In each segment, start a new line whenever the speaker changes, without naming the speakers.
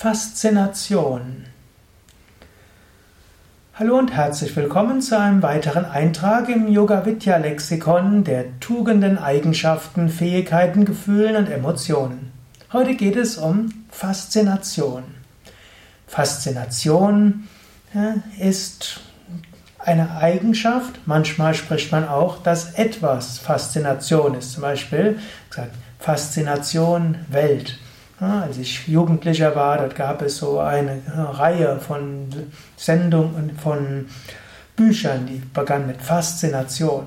Faszination. Hallo und herzlich willkommen zu einem weiteren Eintrag im Yoga Vidya Lexikon der Tugenden, Eigenschaften, Fähigkeiten, Gefühlen und Emotionen. Heute geht es um Faszination. Faszination ist eine Eigenschaft. Manchmal spricht man auch, dass etwas Faszination ist. Zum Beispiel gesagt, Faszination Welt. Als ich Jugendlicher war, dort gab es so eine Reihe von Sendungen, von Büchern, die begann mit Faszination.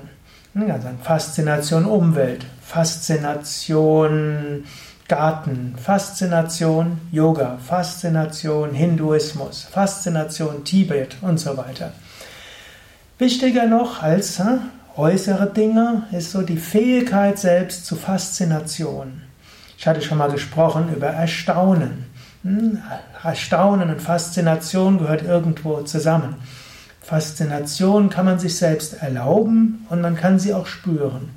Also Faszination Umwelt, Faszination Garten, Faszination Yoga, Faszination Hinduismus, Faszination Tibet und so weiter. Wichtiger noch als äußere Dinge ist so die Fähigkeit selbst zu Faszination. Ich hatte schon mal gesprochen über Erstaunen. Hm, Erstaunen und Faszination gehört irgendwo zusammen. Faszination kann man sich selbst erlauben und man kann sie auch spüren.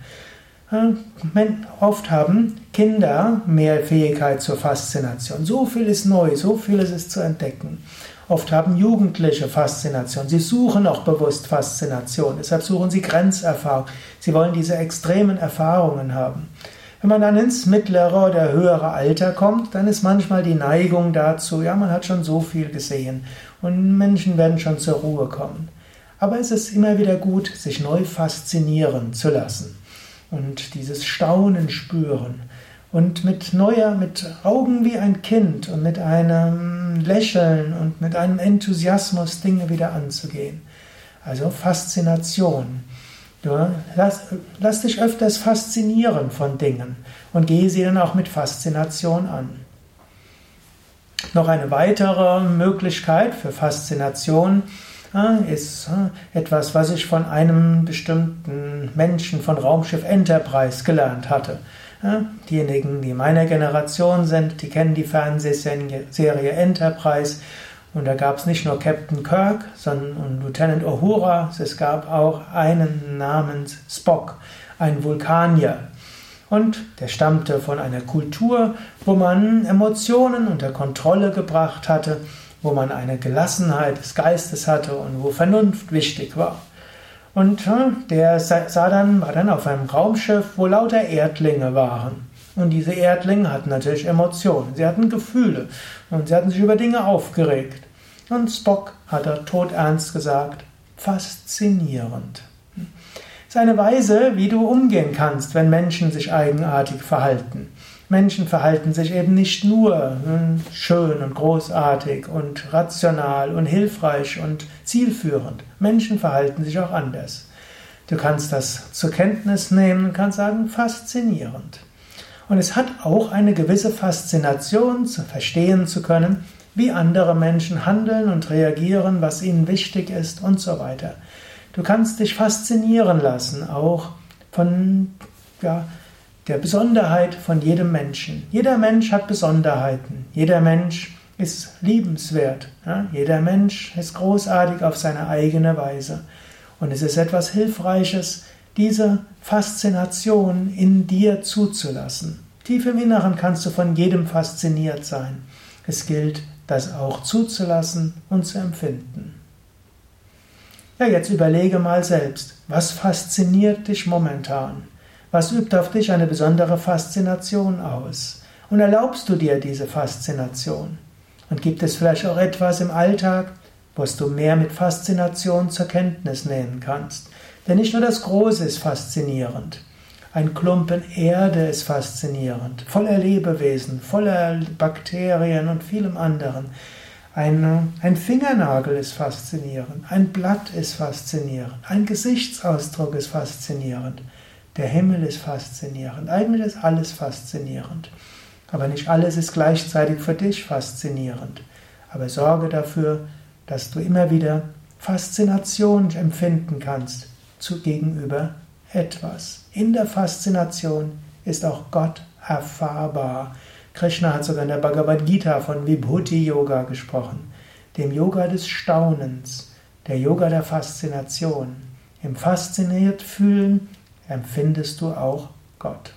Oft haben Kinder mehr Fähigkeit zur Faszination. So viel ist neu, so vieles ist zu entdecken. Oft haben Jugendliche Faszination. Sie suchen auch bewusst Faszination. Deshalb suchen sie Grenzerfahrung. Sie wollen diese extremen Erfahrungen haben. Wenn man dann ins mittlere oder höhere Alter kommt, dann ist manchmal die Neigung dazu, ja, man hat schon so viel gesehen und Menschen werden schon zur Ruhe kommen. Aber es ist immer wieder gut, sich neu faszinieren zu lassen und dieses Staunen spüren und mit neuer, mit Augen wie ein Kind und mit einem Lächeln und mit einem Enthusiasmus Dinge wieder anzugehen. Also Faszination. Du lass, lass dich öfters faszinieren von Dingen und gehe sie dann auch mit Faszination an. Noch eine weitere Möglichkeit für Faszination äh, ist äh, etwas, was ich von einem bestimmten Menschen von Raumschiff Enterprise gelernt hatte. Äh, diejenigen, die meiner Generation sind, die kennen die Fernsehserie Enterprise und da gab es nicht nur Captain Kirk, sondern und Lieutenant Uhura, es gab auch einen namens Spock, ein Vulkanier. Und der stammte von einer Kultur, wo man Emotionen unter Kontrolle gebracht hatte, wo man eine Gelassenheit des Geistes hatte und wo Vernunft wichtig war. Und äh, der sah dann, war dann auf einem Raumschiff, wo lauter Erdlinge waren. Und diese Erdlinge hatten natürlich Emotionen, sie hatten Gefühle und sie hatten sich über Dinge aufgeregt. Und Spock hat er todernst gesagt, faszinierend. Das ist eine Weise, wie du umgehen kannst, wenn Menschen sich eigenartig verhalten. Menschen verhalten sich eben nicht nur hm, schön und großartig und rational und hilfreich und zielführend. Menschen verhalten sich auch anders. Du kannst das zur Kenntnis nehmen und kannst sagen, faszinierend. Und es hat auch eine gewisse Faszination, zu verstehen zu können, wie andere Menschen handeln und reagieren, was ihnen wichtig ist und so weiter. Du kannst dich faszinieren lassen, auch von ja, der Besonderheit von jedem Menschen. Jeder Mensch hat Besonderheiten. Jeder Mensch ist liebenswert. Ja? Jeder Mensch ist großartig auf seine eigene Weise. Und es ist etwas Hilfreiches, diese Faszination in dir zuzulassen. Tief im Inneren kannst du von jedem fasziniert sein. Es gilt, das auch zuzulassen und zu empfinden. Ja, jetzt überlege mal selbst, was fasziniert dich momentan? Was übt auf dich eine besondere Faszination aus? Und erlaubst du dir diese Faszination? Und gibt es vielleicht auch etwas im Alltag, was du mehr mit Faszination zur Kenntnis nehmen kannst? Denn nicht nur das Große ist faszinierend. Ein Klumpen Erde ist faszinierend, voller Lebewesen, voller Bakterien und vielem anderen. Ein, ein, Fingernagel ist faszinierend, ein Blatt ist faszinierend, ein Gesichtsausdruck ist faszinierend, der Himmel ist faszinierend, eigentlich ist alles faszinierend. Aber nicht alles ist gleichzeitig für dich faszinierend. Aber sorge dafür, dass du immer wieder Faszination empfinden kannst zu gegenüber etwas. In der Faszination ist auch Gott erfahrbar. Krishna hat sogar in der Bhagavad Gita von Vibhuti Yoga gesprochen, dem Yoga des Staunens, der Yoga der Faszination. Im fasziniert fühlen empfindest du auch Gott.